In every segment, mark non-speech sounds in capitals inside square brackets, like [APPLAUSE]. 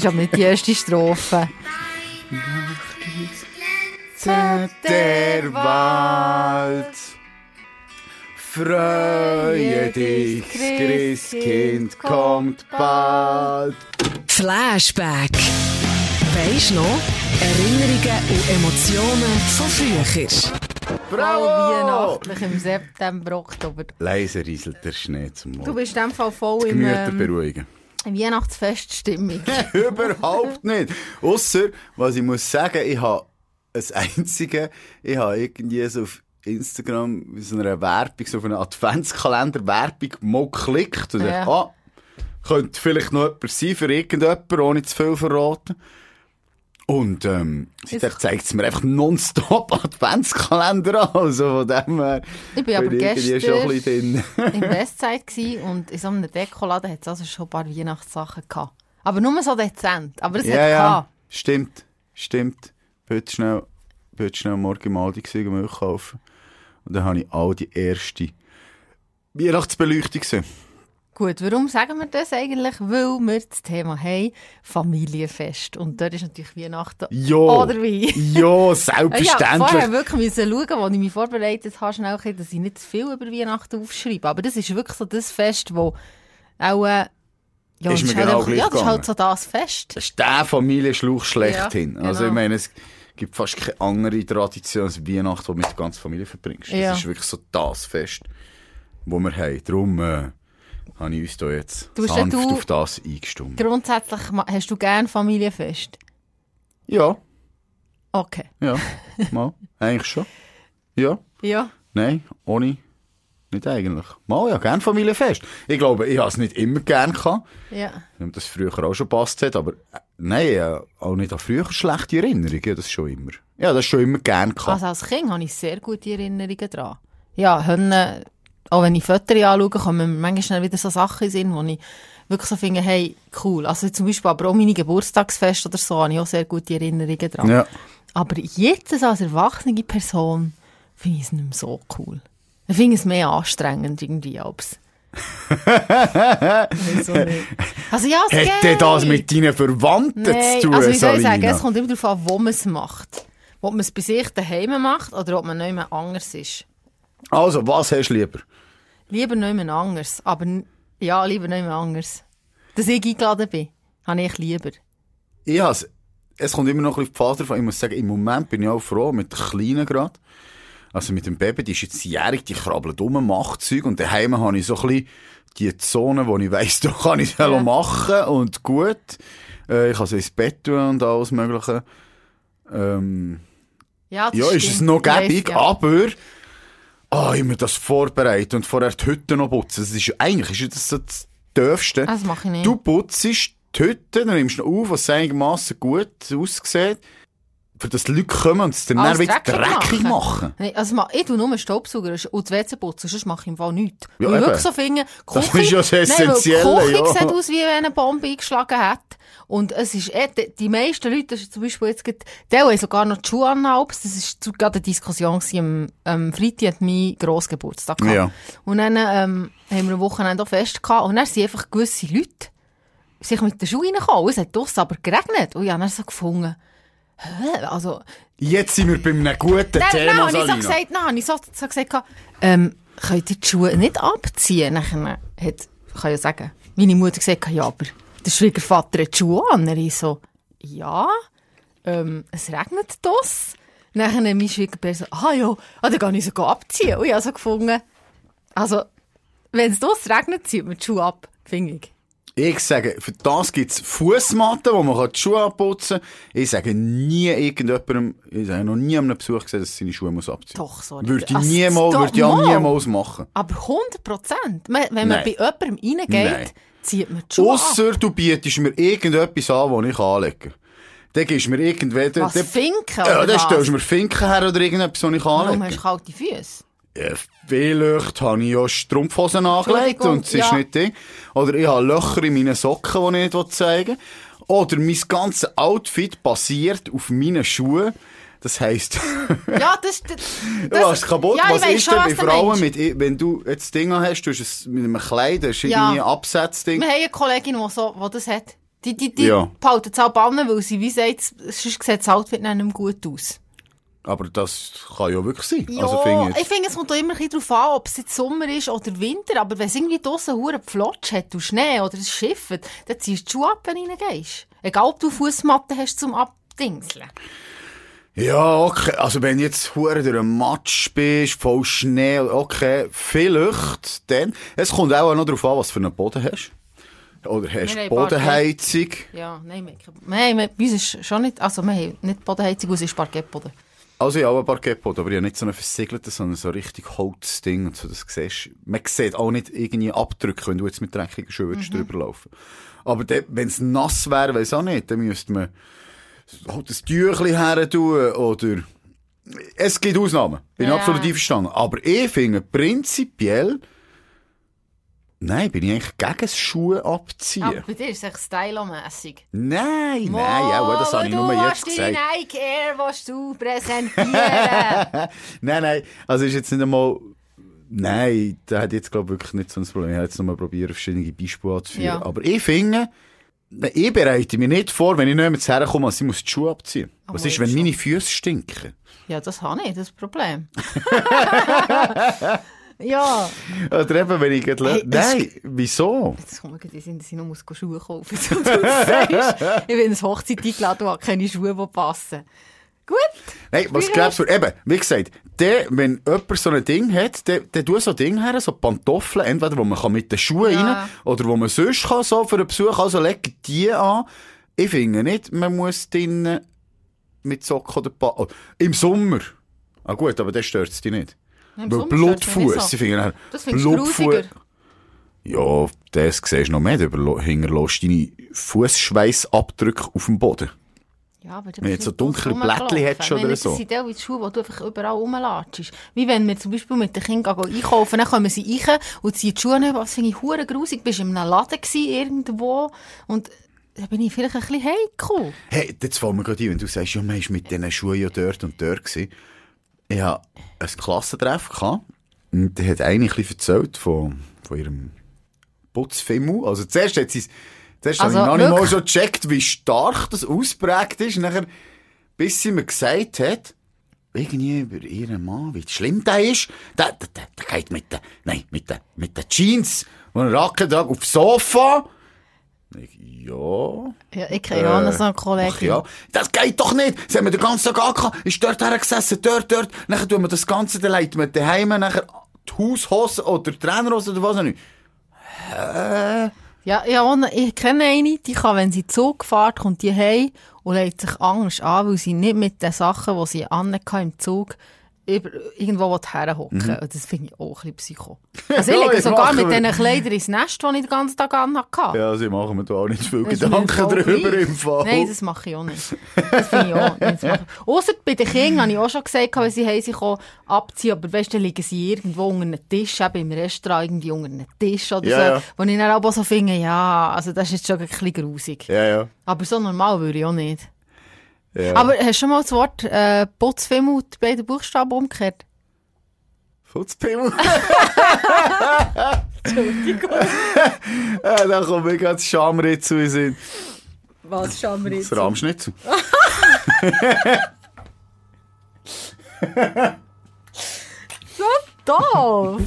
ist aber nicht die erste Strophe. der Wald. Freue dich, Christkind kommt bald. Flashback. Weisst noch? Erinnerungen und Emotionen von früher. Bravo! Weihnachtlich im September, Oktober. Leise rieselt der Schnee zum Du Morgen. bist in dem Fall voll im, Gemüter ähm, beruhigen. In Weihnachtsfeststimmung. [LAUGHS] [LAUGHS] Überhaupt nicht. Ausser, was ich muss sagen, ich habe das Einzige, ich habe irgendwie so auf Instagram mit so einer Werbung, so auf einer Adventskalender-Werbung mal geklickt und Ja. dachte, ah, könnte vielleicht noch jemand sein für irgendjemanden, ohne zu viel verraten. Und ähm, seitdem zeigt es mir einfach nonstop [LAUGHS] Adventskalender an. Also von dem her Ich bin aber irgendwie gestern- schon ein bisschen drin. [LAUGHS] im [LAUGHS] Westside gsi und in so einem Dekoladen hat es also schon ein paar Weihnachtssachen gehabt. Aber nur so dezent. Aber es Ja, hat ja, gehabt. stimmt, stimmt. Bin heute schnell, bin heute schnell morgen mal die Milch kaufen. Und dann habe ich all die erste Weihnachtsbeleuchtung gesehen. Gut, warum sagen wir das eigentlich? Weil wir das Thema haben, Familienfest. Und dort ist natürlich Weihnachten. Ja. Oder wie? [LAUGHS] Ja, Ich selbstverständlich. vorher wirklich müssen schauen, als ich mich vorbereitet habe, schnell, dass ich nicht zu viel über Weihnachten aufschreibe. Aber das ist wirklich so das Fest, wo auch, äh, ja, Ist das mir halt genau einfach- gleich ja, das ist halt so das Fest. Das ist der Familienschluch schlechthin. Ja, Also genau. ich meine, es gibt fast keine andere Tradition als Weihnachten, die du mit der ganzen Familie verbringst. Ja. Das ist wirklich so das Fest, wo wir haben. Darum äh, habe ich uns da jetzt Du sanft du- auf das eingestimmt. Grundsätzlich hast du gern Familienfest? Ja, Okay. ja, mal, eigentlich schon. Ja. Ja. Nein, ohne. Nicht eigentlich. Mal, ja, gern Familienfest. Ich glaube, ich habe es nicht immer gern gehabt. Ja. Wenn das früher auch schon passt hat, aber äh, nein, äh, auch nicht an früher schlechte Erinnerungen, das schon immer. Ja, das schon immer gern gehabt. Also als Kind habe ich sehr gute Erinnerungen daran. Ja, Hönne, auch wenn ich Fotos anschaue, kommen mir manchmal schnell wieder so Sachen in wo ich wirklich so finde, hey, cool. Also zum Beispiel aber auch meine Geburtstagsfeste oder so, habe ich auch sehr gute Erinnerungen dran. Ja. Aber jetzt als erwachsene Person finde ich es nicht mehr so cool. Ich finde es mehr anstrengend irgendwie als... [LAUGHS] Also ja, es Hätte geht. das mit deinen Verwandten Nein, zu tun, also wie soll ich sagen, es kommt immer darauf an, wo man es macht. Ob man es bei sich daheim macht oder ob man nicht mehr anders ist. Also, was hast du lieber? Lieber mehr anders. Aber ja, lieber mehr anders. Dass ich eingeladen bin, habe ich lieber. Ich has, es kommt immer noch ein bisschen die Phase davon. Ich muss sagen, im Moment bin ich auch froh mit der Kleinen gerade. Also mit dem Baby, die ist jetzt jährig, die krabbelt um, macht Zeug. Und daheim habe ich so ein bisschen die Zone, wo ich weiss, [LAUGHS] da kann ich es Ja. machen und gut. Äh, ich kann so ins Bett tun und alles Mögliche. Ähm, Ja, das ja, ist es noch gäbig, ja. aber ah, immer das vorbereitet und vorher die Hütte noch putzen. Das ist, eigentlich ist das so das Dörfste. Das mache ich nicht. Du putzt die Hütte, dann nimmst du noch auf, was einigermaßen gut aussieht, für dass die Leute kommen und es dann, dann wieder dreckig dreckig machen. Nee, also ich tue nur Staubsauger und das WC putzen, sonst mache ich im Fall nichts. Ja, weil ich wirklich so finde, Das Küche- ist ja das Nein, weil Essentielle, Die Küche ja. sieht aus, wie wenn eine Bombe eingeschlagen hat. Und es ist eh, die, meisten Leute, das ist zum Beispiel jetzt, die haben sogar noch die Schuhe an, das ist zu- gerade eine Diskussion am, am Freitag hat mein Grossgeburtstag gehabt. Ja. Und dann, ähm, haben wir am Wochenende auch Fest gehabt. Und dann sind einfach gewisse Leute sich mit den Schuhen reingekommen. Es hat draussen aber geregnet. Und ich habe dann so gefunden, hä, also, Jetzt sind wir bei einem guten Nein, nein, Thema, habe ich so Salina. gesagt, nein, habe ich so, so gesagt, ähm, könnt ihr die Schuhe nicht abziehen? Nachher hat, ich kann ja sagen, meine Mutter gesagt, ja, aber der Schwiegervater hat die Schuhe an. Und ich so, ja, ähm, es regnet das. Nachher hat mein Schwiegervater so, ah ja, ah, dann kann ich go abziehen. Und ich habe so gefunden, also, wenn es das regnet, zieht man die Schuhe ab, finde ich. Ich sage, für das gibt es Fußmatten, wo man die Schuhe abputzen kann. Ich sage nie irgendjemandem, ich habe noch nie an einem Besuch gesehen, dass seine Schuhe muss abziehen Doch, sorry. Würde ich Also, niemals, würde ich auch mal. niemals machen. Aber 100 Prozent. Wenn man Nein. bei jemandem reingeht, Nein. Zieht man ab. Ausser du bietest mir irgendetwas an, das ich anlegen kann. Dann gibst du mir irgendwelche... Was, dann- Finken Ja, dann stellst du mir Finken her oder irgendetwas, was ich Warum anlegen hast du kalte Füße? Ja, vielleicht habe ich ja Strumpfhosen angelegt und es ist ja. nicht Ding. Oder ich habe Löcher in meinen Socken, die ich nicht zeigen will. Oder mein ganzes Outfit basiert auf meinen Schuhen. Das heisst, Ja, das... das, [LAUGHS] du hast kaputt. Ja, was ist schon, denn bei du Frauen mit, wenn du jetzt Dinge hast, du hast es mit einem Kleid, das ist Ja. irgendwie ein Absatzding. Wir haben eine Kollegin, die so, die das hat. Die, die, die Ja. behalten es auch bannen, weil sie, wie sagt, sonst sieht das Outfit dann nicht mehr gut aus. Aber das kann ja wirklich sein. Ja, also finde ich finde, es kommt auch immer ein bisschen darauf an, ob es jetzt Sommer ist oder Winter, aber wenn es irgendwie draussen hure Flotsch hat und Schnee oder es schifft, dann ziehst du die Schuhe ab, wenn du reingehst. Egal, ob du Fußmatte hast zum Abdingseln. Ja, okay. Also wenn jetzt durch einen Matsch bist, voll Schnee, okay, vielleicht dann. Es kommt auch noch darauf an, was für einen Boden hast. Oder hast du Bodenheizung. Ja, nein, wir, bei uns ist schon nicht, also wir haben nicht Bodenheizung, es ist Parkettboden. Also ich habe ein Parkettboden, aber ich habe nicht so einen versiegelten, sondern so ein richtig Holzding und so, das siehst Man sieht auch nicht irgendwie Abdrücke, wenn du jetzt mit dreckigen Schuhen würdest drüber laufen Aber wenn es nass wäre, weiss auch nicht, dann müsste man halt ein Tüchli her tun oder... Es gibt Ausnahmen, bin Ja. absolut einverstanden. Aber ich finde prinzipiell... Nein, bin ich eigentlich gegen das Schuhe abziehen. Aber bei dir ist es echt stylomässig. Nein, nein, ja, das habe ich nur jetzt Du gesagt. deine Nike Air, was du [LAUGHS] präsentieren. Nein, nein, also ist jetzt nicht einmal... Nein, da hat jetzt, glaube ich, wirklich nicht so ein Problem. Ich habe jetzt nochmal probiert, verschiedene Beispiele anzuführen. Ja. Aber ich finde, ich bereite mich nicht vor, wenn ich nicht mehr herkomme, dass ich muss die Schuhe abziehen Oh, Was ist, wenn schon. meine Füße stinken? ja, das habe ich, das Problem. [LAUGHS] ja, Oder eben, wenn ich... gerade- Hey, es- nein, wieso? jetzt mir gerade in den Sinn, ich muss Schuhe kaufen [LAUGHS] du sagst, ich bin ins Hochzeit eingeladen und habe keine Schuhe, die passen. Gut. Nein, was glaubst du? Eben, wie gesagt, der, wenn jemand so ein Ding hat, der, der tut so ein Ding her, so Pantoffeln, entweder wo man kann mit den Schuhen Ja. rein oder wo man sonst kann, so für einen Besuch, also legt die an. Ich finde nicht, man muss drinnen mit Socken oder pa oh, Im Sommer. Ah gut, aber das stört es dich nicht. Im Weil Blutfuß, so. ich finde Das grusiger. Ja, das siehst du noch mehr, du hinterlässt deine Fußschweißabdrücke auf dem Boden. Ja, Wenn jetzt so dunkle Blättchen hättest oder so. Das sind teilweise Schuhe, die du einfach überall rumlatschst. Wie wenn wir zum Beispiel mit den Kindern gehen einkaufen, dann kommen sie rein und ziehen die Schuhe nicht. Das finde ich hure grusig. Bist in einem Laden gewesen, irgendwo und da bin ich vielleicht ein bisschen heikel. Hey, jetzt fällt mir gerade ein, wenn du sagst, ja, man war mit diesen Schuhen ja dort und dort. Gewesen. Ich hatte ein Klassentreffen gehabt, und der hat eine ein bisschen erzählt von, von ihrem Putzfimmel. Also zuerst hat sie zuerst Also, habe ich noch nicht mal schon gecheckt, wie stark das ausprägt ist. Nachher, bis sie mir gesagt hat, irgendwie über ihren Mann, wie schlimm der ist, der, der, der, der geht mit den, nein, mit den, mit den Jeans und einem Rackentrag aufs Sofa. Ich, ja. Ja, ich kenne auch noch so einen Kollegen. Ach ja, das geht doch nicht. Sie haben mir den ganzen Tag angehabt, ist dort hergesessen, dort, dort. Nachher tun wir das Ganze, dann leiten wir daheim, nachher die Haushose oder die Trainerhose oder was auch nicht. Ja, ja ich kenne eine, die kann, wenn sie Zug fährt, kommt die heim und legt sich Angst an, weil sie nicht mit den Sachen, die sie anhatte im Zug, über, irgendwo herhocken mhm. Das finde ich auch ein bisschen psycho. [LAUGHS] Also ich Ja, lege sogar mit diesen Kleidern ins Nest, die ich den ganzen Tag anhatte. Ja, sie machen mir da auch nicht viel Das Gedanken gleich. im Fall. Nein, das mache ich auch nicht. Das finde ich auch nicht. Ausser bei den Kindern habe ich auch schon gesagt, wenn sie haben sich auch abziehen, aber weißt du, dann liegen sie irgendwo unter einem Tisch, eben im Restaurant irgendwie unter einem Tisch oder Ja, so. ja. Wo ich dann aber so finde, ja, also das ist jetzt schon ein bisschen grusig. Ja, ja. Aber so normal würde ich auch nicht. Ja. Aber hast du schon mal das Wort äh, Putzfilm und die beiden Buchstaben umgekehrt? Futzpimmel. [LAUGHS] Entschuldigung. ja, [LAUGHS] da kommt mir gerade das Schamritzel in den Sinn. Was wir Das Rahmschnitzel. [LAUGHS] So doof!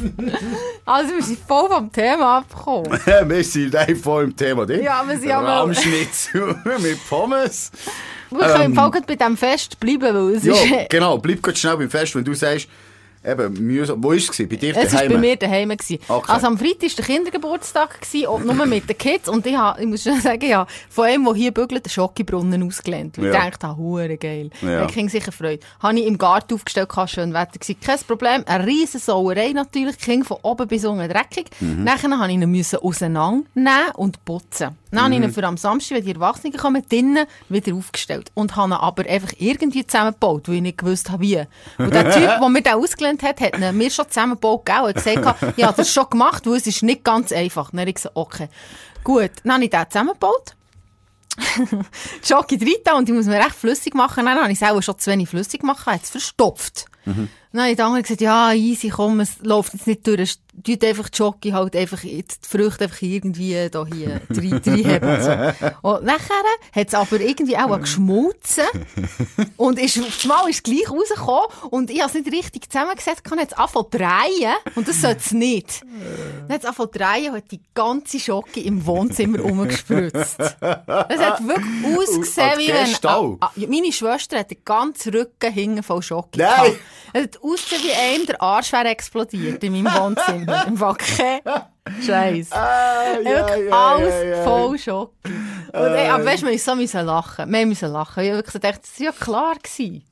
also wir sind voll vom Thema abgekommen. wir sind voll im Thema drin. Ja, wir sind aber- Rahmschnitzel mit Pommes. Wir können im Fall bei diesem Fest bleiben, weil es Ja, ist... [LAUGHS] genau. Bleib gerade schnell beim Fest, wenn du sagst, eben, mühsam. Wo war es? Bei dir Es war daheim? bei mir daheim. Okay. Also am Freitag war der Kindergeburtstag, und nur mit den Kids. Und ich, hab, ich muss schon [LAUGHS] sagen, ja, von einem, der hier bügelt, den Schokibrunnen ausgelernt. Und Ja. ich dachte, ah, hure geil. Ja. Ich ging sicher Freude. Habe ich im Garten aufgestellt, hatte schön Wetter. Gewesen. Kein Problem. Eine riesen Sauerei natürlich. Ging von oben bis unten dreckig. Mhm. Nachher musste ich ihn müssen auseinandernehmen und putzen. Dann habe ich ihn Mhm. für am Samstag, wenn die Erwachsenen kommen, drinnen wieder aufgestellt. Und habe ihn aber einfach irgendwie zusammengebaut, weil ich nicht gewusst habe, wie. Und der Typ, [LAUGHS] der mir den ausgelernt hat, hat ihn mir schon zusammengebaut gegeben und gesagt, [LAUGHS] ja, das schon gemacht, weil es ist nicht ganz einfach. Dann habe ich gesagt, okay. Gut, dann habe ich den zusammengebaut. [LAUGHS] Schoki drin und ich muss mir recht flüssig machen. Dann habe ich es auch schon zu wenig flüssig gemacht, habe es verstopft. Dann habe ich den anderen gesagt, ja, easy, komm, es läuft jetzt nicht durch, tut einfach die Jockey halt einfach jetzt die Früchte einfach irgendwie da hier [LAUGHS] rein, reinheben und so. Und nachher hat es aber irgendwie auch geschmolzen [LAUGHS] und ist, auf das Mal ist gleich rausgekommen und ich habe es nicht richtig zusammengesetzt, kann jetzt anfangen drehen und das sollte es nicht. Dann hat es angefangen zu drehen und hat die ganze Schocke im Wohnzimmer rumgespritzt. Es hat wirklich ausgesehen, wie wenn... Ah, ah, meine Schwester hat den ganzen Rücken hinten voll Schocke Nein! Es hat ausgesehen, wie einem der Arsch wäre explodiert in meinem Wohnzimmer. Im Fall kein [LAUGHS] Scheiß. Ah, Wirklich alles voll Schock. Und, ey, aber weißt du, wir mussten so lachen. Wir mussten lachen. Ich habe wirklich gedacht, das war ja klar. Gewesen.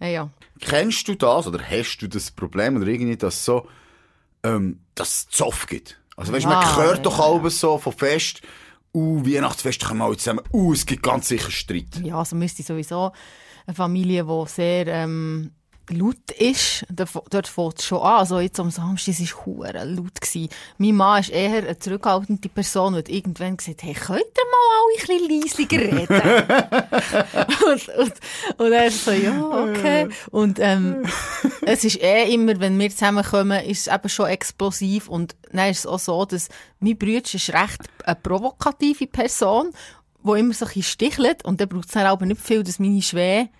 Ja, ja. Kennst du das oder hast du das Problem oder irgendwie, dass so, ähm, dass es Zoff gibt? Also weißt du, man Ja, hört ja, doch alles so von Fest, uh, Weihnachtsfest kommen alle zusammen, uh, es gibt ganz sicher Streit. ja, also müsste sowieso eine Familie, die sehr ähm, laut ist, dort fängt es schon an. Also jetzt am Samstag war es hure laut. Gewesen. Mein Mann ist eher eine zurückhaltende Person und hat irgendwann gesagt, hey, könnt ihr mal alle ein bisschen leisiger reden? [LAUGHS] und, und, und er so, ja, okay. Und ähm, [LAUGHS] es ist eh immer, wenn wir zusammenkommen, ist es eben schon explosiv und dann ist es auch so, dass mein Bruder ist recht eine provokative Person, die immer so ein bisschen stichelt und dann braucht es dann aber nicht viel, dass meine Schwäche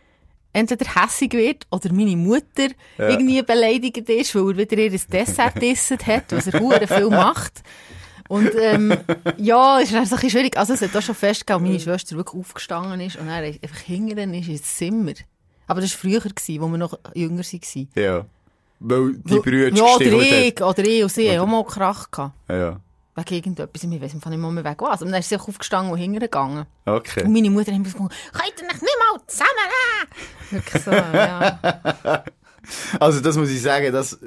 entweder hässig wird oder meine Mutter irgendwie beleidigt ist, weil er wieder ihr Dessert gegessen hat, was er hure viel macht. Und ähm, ja, ist dann so ein bisschen schwierig. Also es hat auch schon festgehalten, meine Schwester wirklich aufgestanden ist und er einfach hingern ist ins Zimmer. Aber das war früher, wo wir noch jünger waren. Ja. Weil die Brüder Ja, oder ich, oder ich und sie haben auch mal Krach gehabt. Ja. Wegen irgendetwas, ich weiss nicht mehr wegen was. Und dann ist sie auch aufgestanden und hingegangen. Und Okay. meine Mutter hat immer gesagt, könnt ihr nicht mal zusammennehmen? Wirklich so, ja. [LAUGHS] Also das muss ich sagen, dass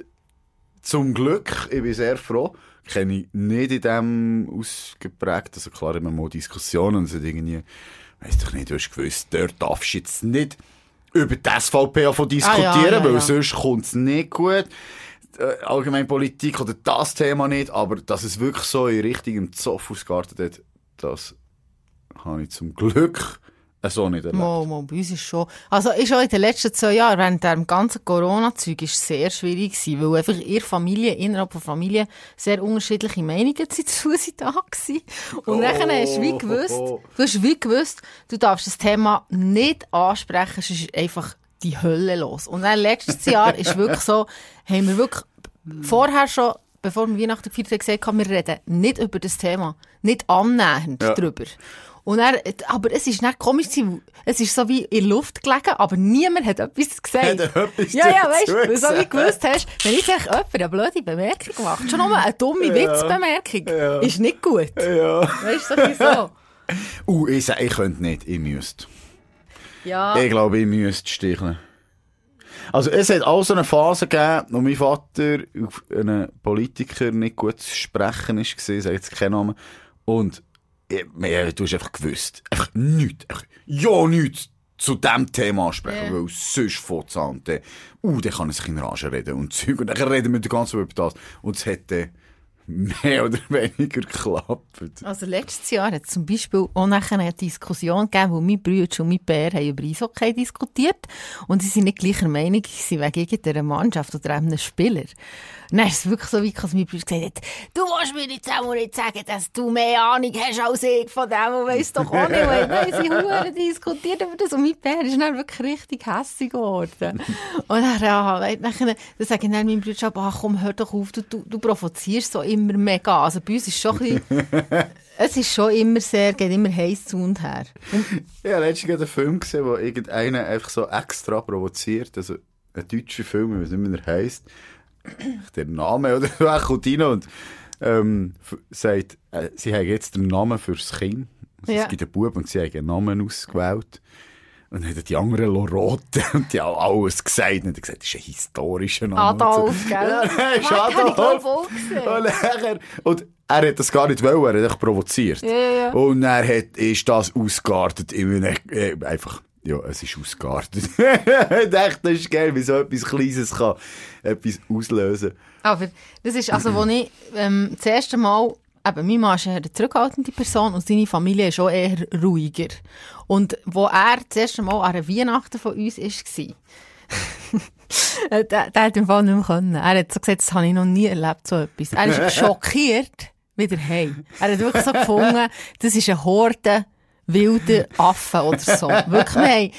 zum Glück, ich bin sehr froh, kenne ich nicht in dem ausgeprägt, also klar immer mal Diskussionen und hat irgendwie, weiss doch nicht, du hast gewusst, dort darfst du jetzt nicht über die SVP davon diskutieren, Ah, ja, ja, weil ja. sonst kommt es nicht gut. Äh, Allgemein Politik oder das Thema nicht, aber dass es wirklich so in richtigem Zoff ausgeartet hat, das habe ich zum Glück so nicht erlebt. Mal, mal, bei uns ist schon, also ist auch in den letzten zwei Jahren, während dem ganzen Corona-Zeug, es sehr schwierig gewesen, weil einfach ihre Familie, innerhalb der Familie, sehr unterschiedliche Meinungen dazu sind [LAUGHS] da gewesen. Und Oh, nachher hast du wie gewusst, oh. du hast wie gewusst, du darfst das Thema nicht ansprechen, sonst ist einfach die Hölle los. Und dann letztes Jahr ist wirklich so, haben wir wirklich vorher schon, bevor wir Weihnachten gefeiert haben, gesagt, haben, wir reden nicht über das Thema, nicht annähernd Ja. drüber. Und er, aber es ist nicht komisch, es ist so wie in der Luft gelegen, aber niemand hat etwas [LAUGHS] gesagt. Hat etwas ja, ja, weißt du, so wie gewusst hast, wenn ich echt jemand eine blöde Bemerkung macht, schon nur eine dumme Witzbemerkung, Ja. ist nicht gut. Ja. Weißt du, so wie so. [LAUGHS] Uh, ich ich könnte nicht, ich müsste. Ja. Ich glaube, ich müsste sticheln. Also, es hat auch so eine Phase gegeben, wo mein Vater auf einen Politiker nicht gut zu sprechen ist, gewesen, sage jetzt keinen Namen. Und, ich, ja, du hast einfach gewusst. Einfach nichts. Einfach, ja, nichts zu diesem Thema ansprechen, Ja. weil sonst und dann, Uh, dann kann er sich in Rage reden und Zeug. Und dann reden wir die ganze Zeit über das. Und es hätte mehr oder weniger geklappt. Also letztes Jahr hat es zum Beispiel auch nachher eine Diskussion gegeben, wo mein Bruder und mein Bär haben über Eishockey diskutiert und sie sind nicht gleicher Meinung wegen irgendeiner Mannschaft oder einem Spieler. Und dann ist es wirklich so weit, dass mein Bruder gesagt hat, du willst mir jetzt auch nicht sagen, dass du mehr Ahnung hast als ich von dem und weiss doch auch nicht. Und dann haben sie Huren diskutiert über das und mein Bär ist dann wirklich richtig hässlich geworden. Und dann, ja, dann sage ich dann meinem Bruder, ach komm, hör doch auf, du, du, du provozierst so immer mega. Also bei uns ist schon ein bisschen, [LAUGHS] es ist schon immer sehr, geht immer heiß zu und her. Ich habe letztens einen Film gesehen, wo irgendeiner einfach so extra provoziert. Also ein deutscher Film, ich weiß nicht, wie er heisst. Der Name oder so, [LAUGHS] kommt rein und ähm, sagt, äh, sie haben jetzt den Namen fürs Kind. Also Ja. Es gibt einen Bub und sie haben einen Namen ausgewählt. Und dann haben die anderen roten [LAUGHS] und die haben alles gesagt. Und hat gesagt, das ist ein historischer Name. Adolf, gell? Ja, nein, ist Adolf. Und, und er hat das gar nicht wollen, er hat einfach provoziert. Ja, ja. Und er hat, ist das ausgeartet in einem, äh, einfach, ja, es ist ausgeartet. [LAUGHS] ich dachte, das ist geil, wie so etwas Kleines kann etwas auslösen. Aber das ist, also, wo ich ähm, das erste Mal, eben, mein Mann ist eher eine zurückhaltende Person und seine Familie ist auch eher ruhiger. Und wo er das erste Mal an einer Weihnachten von uns war, [LAUGHS] Äh, der, der hat im Fall nicht mehr können. Er hat so gesagt, das habe ich noch nie erlebt, so etwas. Er ist [LAUGHS] schockiert wieder heim. Er hat wirklich so gefunden, das ist eine Horde wilder Affen oder so. Wirklich, wir haben,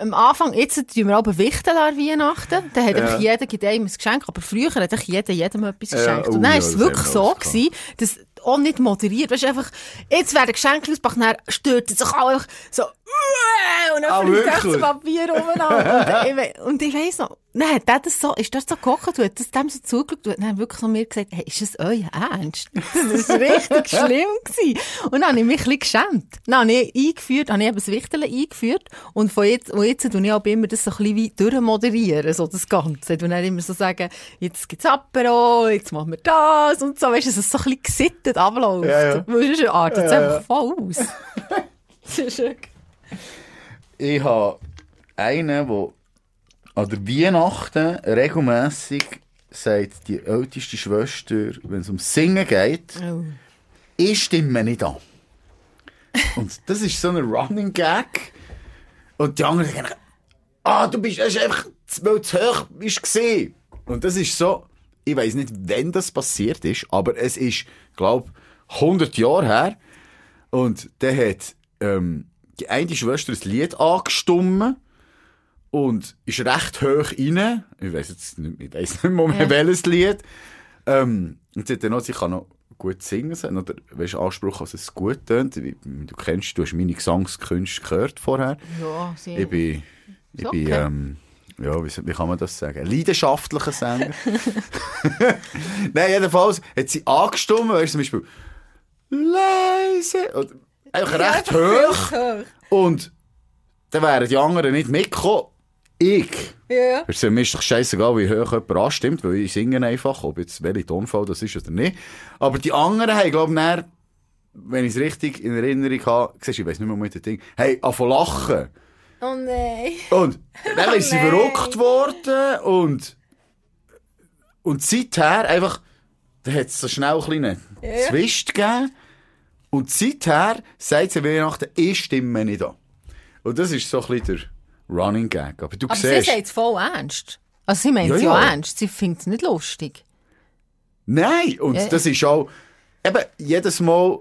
am Anfang, jetzt tun wir aber Wichteln an Weihnachten. Dann hat Ja. jeder gibt einem ein Geschenk, aber früher hat jeder jedem etwas Ja, geschenkt. oh Und dann ja, ist es wirklich so gewesen, dass auch nicht moderiert. Weißt du, einfach, jetzt werden Geschenke ausgepackt, dann stürzt sich alle so! [LAUGHS] und dann Ah, fliegt das? Papier umeinander. und, ich, we- und ich weiss noch, dann hat der das so, ist das so gekocht, hat das dem so zugeschaut, und dann wirklich so mir gesagt, hey, ist das euer Ernst? [LAUGHS] Das war richtig schlimm gewesen. Und dann habe ich mich ein bisschen geschämt. Dann habe ich eingeführt, habe ich eben das Wichteln eingeführt, und von jetzt, und jetzt tue ich auch immer das so ein bisschen wie durchmoderieren, so das Ganze. Und dann immer so sagen, jetzt gibt's Apero, jetzt machen wir das, und so, weißt du, dass es so ein bisschen gesittet abläuft. Ja, ja. Weil sonst artet es Ja, ja. einfach voll aus. [LAUGHS] das ist wirklich... Ich habe einen, der an der Weihnachten regelmässig sagt, die älteste Schwester, wenn es um Singen geht, Oh. ich stimme nicht an. Und das ist so ein Running Gag. Und die anderen sagen, ah, du bist, das ist einfach, weil du zu hoch bist gesehen. Und das ist so, ich weiß nicht, wann das passiert ist, aber es ist, glaube 100 Jahre her. Und der hat, ähm, die eine Schwester ein Lied angestimmt und ist recht hoch rein. Ich weiß jetzt nicht, ich weiss nicht mehr, Ja. welches Lied. Ähm, und sie hat dann noch, sie kann noch gut singen, sie hat noch den weißt, Anspruch, dass es gut tönt. Du kennst, du hast meine Gesangskünste gehört vorher. Ja, sie... Ich bin, ich bin, ähm, ja, wie, wie kann man das sagen? Leidenschaftlicher Sänger. [LAUGHS] Nein, jedenfalls hat sie angestimmt, weißt du, zum Beispiel, leise, einfach recht hoch. hoch. Und dann wären die anderen nicht mitgekommen. Ich. Ja. Es ist mir ist doch scheißegal, wie hoch jemand anstimmt, weil ich singe einfach, ob jetzt welche Tonfall das ist oder nicht. Aber die anderen haben, glaube ich, dann, wenn ich es richtig in Erinnerung habe, siehst ich weiß nicht mehr mit dem Ding, hey, anfangen lachen. Oh nein. Und dann ist sie verrückt worden und, und seither einfach, da hat es so schnell einen kleinen Ja. Zwist gegeben. Und seither sagt sie Weihnachten, ich stimme nicht an. Und das ist so ein bisschen der Running Gag. Aber du Aber sie siehst, sagt es voll ernst. Also sie meint Ja, es ja, ja. ernst. Sie findet es nicht lustig. nein, und Ja. das ist auch, eben, jedes Mal,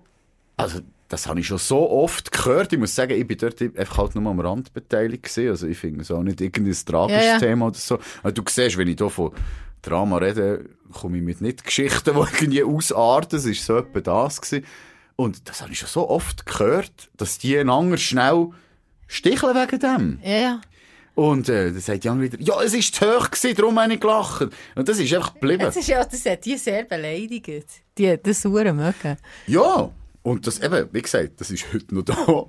also, das habe ich schon so oft gehört. Ich muss sagen, ich bin dort einfach halt nur am Rand beteiligt gewesen. Also, ich finde es auch nicht irgendein tragisches Ja. Thema oder so. Aber du siehst, wenn ich hier von Drama rede, komme ich mit nicht Geschichten, die [LAUGHS] irgendwie ausarten. Das ist so etwa das gewesen. Und das habe ich schon so oft gehört, dass die einander schnell sticheln wegen dem. Ja, ja. Und äh, dann sagt Jan wieder, ja, es war zu hoch, gewesen, darum habe ich gelacht. Und das ist einfach geblieben. Das, ist ja, das hat die sehr beleidigt. Die hat das Sauer mögen. Ja, und das eben, wie gesagt, das ist heute noch [LAUGHS] da.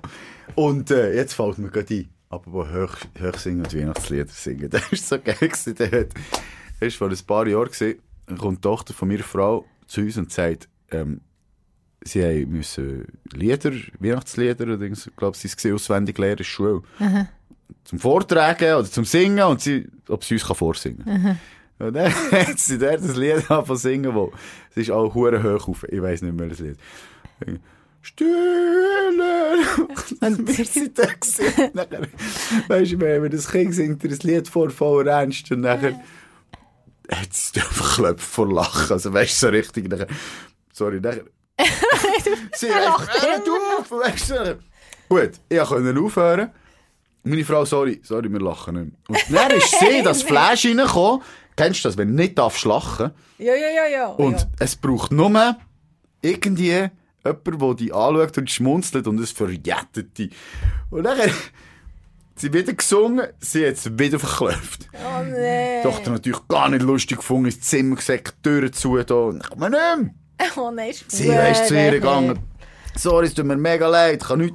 Und äh, jetzt fällt mir gerade ein, aber wo hoch, hoch singen und Weihnachtslieder singen, [LAUGHS] das ist so geil gewesen. Das ist vor ein paar Jahren gewesen, kommt die Tochter von meiner Frau zu uns und sagt, ähm, sie müssen Lieder, Weihnachtslieder, oder ich glaube, sie es gesehen, auswendig lernen in der Schule. Zum Vortragen oder zum Singen und sie, ob sie uns kann vorsingen [LAUGHS] Und dann hat sie dort das Lied angefangen singen, wo, es ist auch hure hoch auf, ich weiss nicht mehr das Lied. Stille! [LAUGHS] Und wir sind da gewesen. [LAUGHS] Nachher, weisst du, wenn das Kind singt das Lied vor, voll ernst, und nachher hat es einfach geklopft vor Lachen. Also weisst du, so richtig, nachher, sorry, nachher, sie lacht einfach, hör immer auf, du, nachher. Gut, ich konnte aufhören. Meine Frau, sorry, sorry, wir lachen nicht mehr. Und dann ist sie, das [LAUGHS] Flash reingekommen. Kennst du das, wenn du nicht darfst lachen? Ja, ja, ja, ja. Und ja. es braucht nur irgendwie jemand, der dich anschaut und schmunzelt und es verjettet dich. Und dann sie wieder gesungen, sie hat es wieder verklopft. Oh nein. Die Tochter natürlich gar nicht lustig gefunden, ins Zimmer gesagt, Türen zu, da, und kommt man nicht mehr. [LAUGHS] Oh nein, ist Sie ist zu ihr gegangen. Sorry, es tut mir mega leid, ich kann nicht,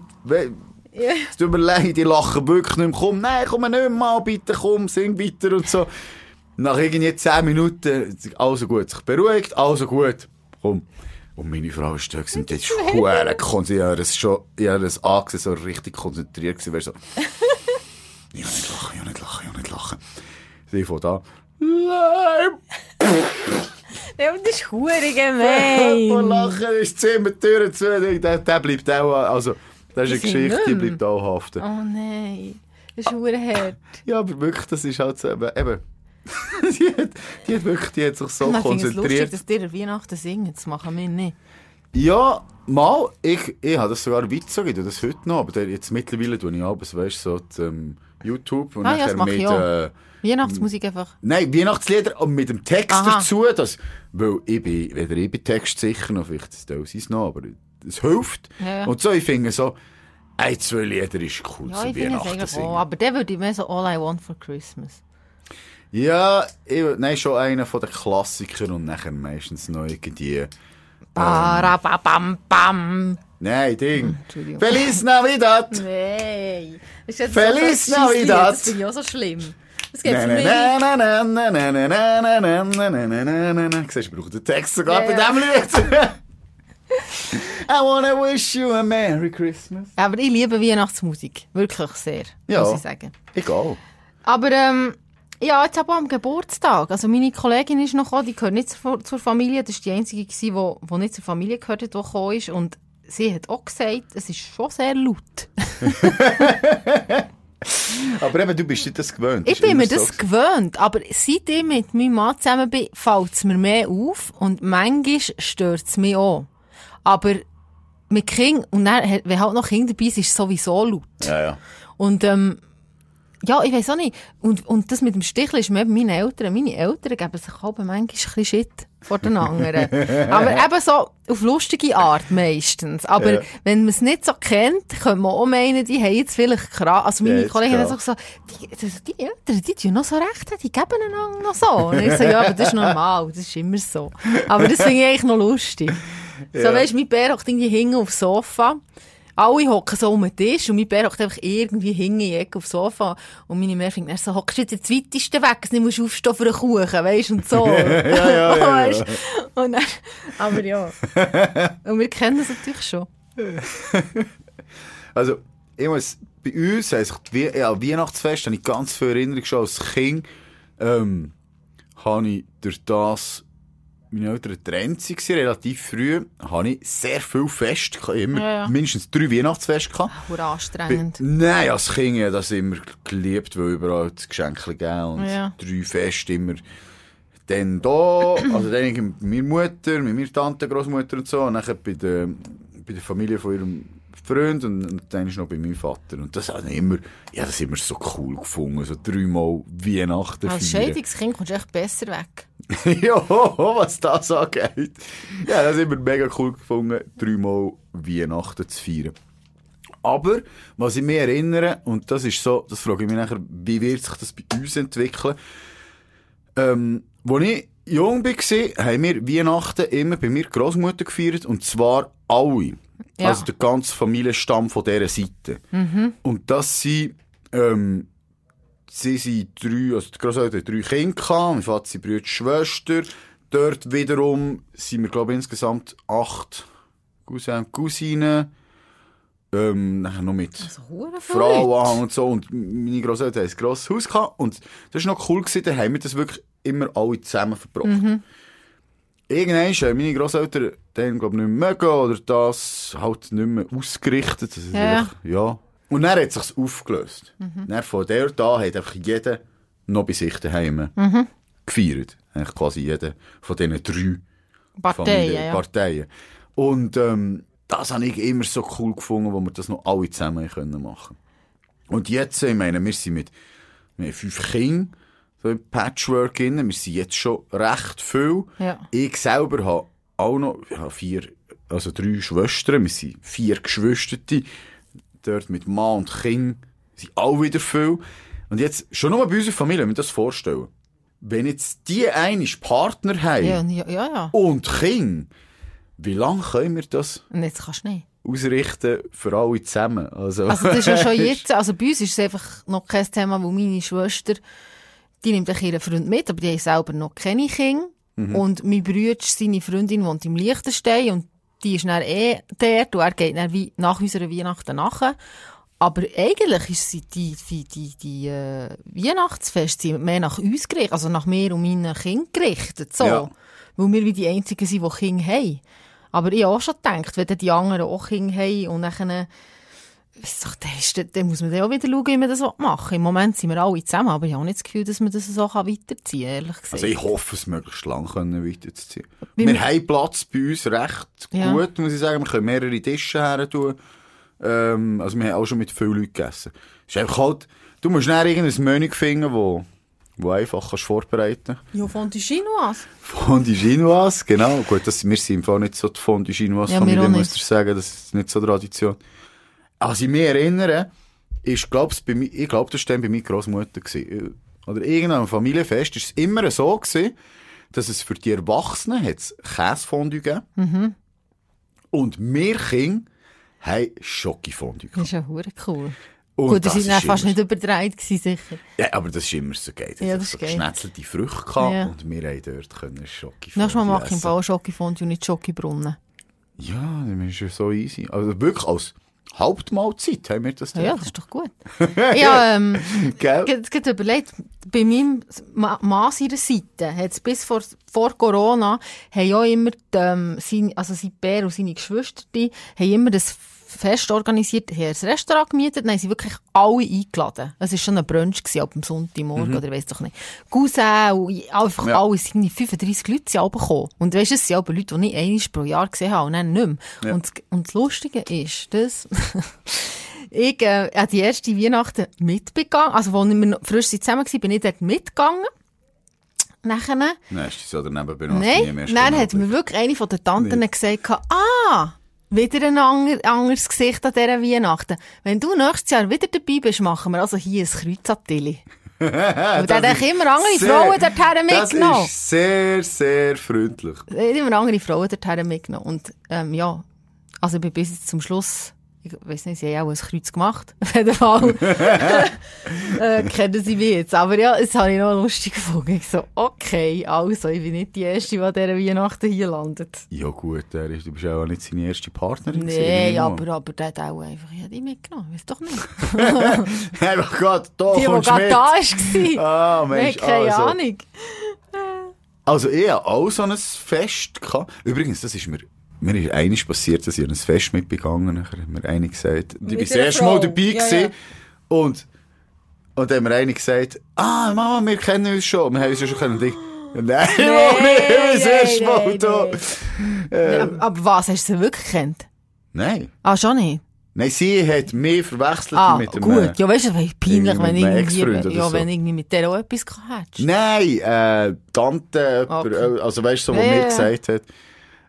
Ja. es tut mir leid, ich lache wirklich nicht mehr. Komm, nein, komm nicht mal, bitte, komm, sing weiter und so. Nach irgendwie 10 Minuten, also gut, sich beruhigt, also gut, komm. Und meine Frau ist da gewesen, die ist verdammt konzentriert, das schon, ich habe das angesehen, so richtig konzentriert gewesen, so, ich will nicht lachen, ich will nicht lachen, ich will nicht lachen. Sie von da, nein, [LAUGHS] Ja, das ist hure [LAUGHS] Vor gemein. Lachen ist die Zimmertüre zu. Der, der bleibt auch, also, das ist eine Geschichte, die bleibt auch haften. Oh nein. Das ist hart. Ja, aber wirklich, das ist halt so, eben, [LAUGHS] die, hat, die hat wirklich, die hat sich so ich konzentriert. dass dir Weihnachten singen. Das machen wir nicht. Ja, mal, ich, ich habe das sogar weitergegeben, ich tue das heute noch, aber jetzt mittlerweile tue ich abends, weißt du, so die, ähm, YouTube und Ah ja, nachher mache mit, ich äh, Weihnachtsmusik einfach. nein, Weihnachtslieder und mit dem Text Aha. dazu, das, weil ich bin, weder ich bin textsicher noch, vielleicht das ist noch, aber es hilft. Ja. Und so, ich finde so, ein, zwei Lieder ist cool Ja, zu Weihnachten singen. auch. Aber der würde ich mehr so All I Want for Christmas. Ja, ich, nein, schon einer von den Klassikern und nachher meistens noch irgendwie, Barababam bam. nein, Ding. Entschuldigung. Feliz Navidad! Nein. Das ist jetzt Feliz so Navidad. Das finde ich auch so schlimm. Es geht für mich. Siehst du, ich brauche den Text sogar bei diesem Lied. I wanna wish you a Merry Christmas. Aber ich liebe Weihnachtsmusik. Wirklich sehr, ja, muss ich sagen. Egal. Aber ähm, ja, jetzt aber am Geburtstag. Also meine Kollegin ist noch gekommen, die gehört nicht zur, zur Familie. Das war die einzige, die, die nicht zur Familie gehört hat, die gekommen ist. Und sie hat auch gesagt, es ist schon sehr laut. [LAUGHS] Aber eben, du bist dir das gewöhnt. Ich bin mir das so. gewöhnt, aber seit ich mit meinem Mann zusammen bin, fällt es mir mehr auf und manchmal stört es mich auch. Aber mit Kind, und dann, wenn halt noch Kinder dabei sind, ist es sowieso laut. Ja, ja. Und ähm, ja, ich weiß auch nicht. Und, und das mit dem Sticheln ist mir eben meine Eltern. Meine Eltern geben sich auch manchmal ein bisschen Shit vor den anderen. [LAUGHS] Aber eben so auf lustige Art meistens. Aber Ja. wenn man es nicht so kennt, könnte man auch meinen, die haben jetzt vielleicht krass. Also meine Ja, jetzt Kollegin hat so die, die, die Eltern, die tun noch so recht, die geben einander noch so. Und ich so, ja, aber das ist normal, das ist immer so. Aber das finde ich eigentlich noch lustig. So, Ja. weisst, mein Bär hockt irgendwie hinten aufs Sofa. Alle hocken so um den Tisch und mein Bär hockt einfach irgendwie hinten aufs Sofa. Und meine Mutter er so, hockst du jetzt ins weiteste weg, du nicht musst aufstehen für einen Kuchen, weisst und so. [LAUGHS] ja, ja, ja. [LAUGHS] Weisst? Und dann, [LAUGHS] aber ja. Und wir kennen das natürlich schon. Also, ich muss, bei uns, heisst es, ja, Weihnachtsfest, habe ich ganz viel Erinnerung schon als Kind, ähm, habe ich durch das, meine Eltern getrennt waren, relativ früh, habe ich sehr viel Fest, immer Ja, ja. mindestens drei Weihnachtsfeste gehabt. Hure Bei- anstrengend. Nein, als Kind habe das immer geliebt, weil überall das Geschenk gegeben und Ja. drei Feste immer. Dann da, also dann mit meiner Mutter, mit meiner Tante, Großmutter und so, und dann bei der, bei der Familie von ihrem Freund und, und dann ist noch bei meinem Vater. Und das habe ich immer, ja, das immer so cool gefunden, so dreimal Weihnachten Als. Scheidungskind kommst du echt besser weg. [LAUGHS] ja, was das angeht. Ja, das immer mega cool gefunden, dreimal Weihnachten zu feiern. Aber, was ich mich erinnere, und das ist so, das frage ich mich nachher, wie wird sich das bei uns entwickeln? Ähm, als ich jung war, haben wir Weihnachten immer bei mir Großmutter gefeiert, und zwar alle. Ja. Also der ganze Familienstamm von dieser Seite. Und das sind, ähm, sie sind drei, also die Großeltern drei Kinder gehabt, mein Vater, sein Bruder, Schwester. Dort wiederum sind wir, glaube ich, insgesamt acht Cousins und Cousinen. Ähm, nachher noch mit Also Frauen und so. Und meine Großeltern haben ein grosses Haus gehabt. Und das war noch cool, gewesen, da haben wir das wirklich immer alle zusammen verbracht. Mhm. Irgendwann haben meine Großeltern dann, glaube ich, nicht mehr mögen oder das halt nicht mehr ausgerichtet. Das Ja. ja. Und dann hat es sich aufgelöst. Mhm. Dann von der da hat einfach jeder noch bei sich daheim Mhm. gefeiert. Eigentlich quasi jeder von diesen drei Parteien, ja. Parteien. Und ähm, das habe ich immer so cool gefunden, wo wir das noch alle zusammen können machen Und jetzt, ich meine, wir sind mit wir haben fünf Kindern, so im Patchwork drin. Wir sind jetzt schon recht viel. Ja. Ich selber habe auch noch ich habe vier, also drei Schwestern. Wir sind vier Geschwisterte. Dort mit Mann und Kind sind auch wieder viel. Und jetzt, schon nur bei unserer Familie, wenn wir das vorstellen. Wenn jetzt die eine Partner haben Ja, und ja, ja, und Kind, wie lange können wir das Und jetzt kannst du nicht. ausrichten für alle zusammen? Also, Also das ist ja schon [LAUGHS] jetzt, also bei uns ist es einfach noch kein Thema, wo meine Schwester, die nimmt auch ihren Freund mit, aber die haben selber noch keine Kinder. Und mein Bruder, seine Freundin wohnt im Liechtenstein und die ist dann eh dort und er geht dann wie nach unserer Weihnachten nachher. Aber eigentlich ist sie die, die, die, die äh, Weihnachtsfeste mehr nach uns gerichtet, also nach mir und meinen Kindern gerichtet. So. Ja. Weil wir wie die Einzigen sind, die Kinder haben. Aber ich habe auch schon gedacht, wenn die anderen auch Kinder haben und dann doch, dann, ist, dann- muss man dann auch wieder schauen, wie man das machen will. Im Moment sind wir alle zusammen, aber ich habe nicht das Gefühl, dass man das so weiterziehen kann, ehrlich gesagt. Also ich hoffe, es möglichst lang können weiterzuziehen. Wie Wir wir- haben Platz bei uns recht Ja. gut, muss ich sagen. Wir können mehrere Tische her tun. Ähm, also wir haben auch schon mit vielen Leuten gegessen. Es ist einfach halt, du musst dann irgendein Menü finden, wo, wo einfach kannst vorbereiten ja, Fondue Chinoise. Fondue Chinoise, genau. Gut, das, wir sind im Fall nicht so die Fondue Chinoise Ja, Familie, muss ich sagen. Das ist nicht so Tradition. Also ich mich erinnere, ist, glaub's, bei ich glaube, das war bei meiner Großmutter. Oder irgendeinem Familienfest ist es immer so gewesen, dass es für die Erwachsenen hat's Käsefondue gegeben. Mhm. Und wir Kinder haben Schokofondue Das gehabt. ist ja hure cool. Und Gut, die das sind dann fast nicht überdreht gewesen, sicher. Ja, aber das ist immer so geil. Ja, das so geschnetzelte Früchte gehabt Ja. und wir haben dort können Schokofondue Nächstes Mal mache ich im. Fall auch Schokofondue und nicht Schokibrunnen. Ja, das ist ja so easy. Also wirklich als Hauptmahlzeit haben wir das Ja, ja, das ist doch gut. [LAUGHS] ja, ähm, habe gerade überlegt, bei meinem Ma- Mann seiner Seite, hat es bis vor, vor Corona, haben ja immer, die, ähm, seine, also sein Bär und seine Geschwister, die, haben immer das Fest organisiert, haben ein Restaurant gemietet, dann haben sie wirklich alle eingeladen. Es war schon ein Brunch gewesen, ab dem Sonntagmorgen, oder weiss doch nicht. Cousin und einfach Mhm. Ja. alle, sind irgendwie 35 Leute sind gekommen. Und weisst, es sind aber Leute, die ich einmal pro Jahr gesehen habe und dann nicht mehr. Ja. Und, und das Lustige ist, dass [LAUGHS] ich äh, an die erste Weihnachten mitbegangen. Also, als wir frisch zusammen waren, bin ich dort mitgegangen. Nachher, Nein, ist das so daneben benannt? nein, dann hat mir wirklich eine von den Tanten gesagt, ah, wieder ein ander, anderes Gesicht an dieser Weihnachten. Wenn du nächstes Jahr wieder dabei bist, machen wir also hier ein Kreuz Tilly. Und dann habe ich immer andere Frauen dorthin mitgenommen. Das ist sehr, sehr freundlich. Ich habe immer andere Frauen dorthin mitgenommen. Und, ähm, ja, also ich bin bis zum Schluss, ich weiß nicht, sie haben auch ein Kreuz gemacht. Auf jeden Fall. [LAUGHS] äh, kennen sie mich jetzt. Aber ja, das habe ich noch lustig gefunden. Ich so, okay, also, ich bin nicht die Erste, die an dieser Weihnachten hier landet. Ja gut, er ist, du bist auch nicht seine erste Partnerin. ich an. aber, aber der hat auch einfach, ja, die mitgenommen. Weiß doch nicht. [LAUGHS] Einfach Gott, da Die, die gerade da war. Ah, Mensch, keine also. Ahnung. Also ich hatte auch so ein Fest. Gehabt. Übrigens, das ist mir, mir ist einiges passiert, dass ich an ein Fest mitbegangen hat mir einer gesagt, ich bin Mit das erste Mal dabei Ja, ja. Und, und dann hat mir einer gesagt, ah, Mama, wir kennen uns schon. Wir haben uns ja schon kennen. Nein, nee, nicht, ich bin das erste Mal da. Ja, aber, was, hast du sie wirklich gekannt? Nein. Ah, schon nicht? Nein, sie hat mich verwechselt Ah, mit dem... gut. äh, Ja, weißt du, es peinlich, wenn irgendwie, ja, so. wenn irgendwie mit der auch etwas hättest. Nein, äh, Tante, Okay. jemand, also weißt du, so, was Ja, mir gesagt hat,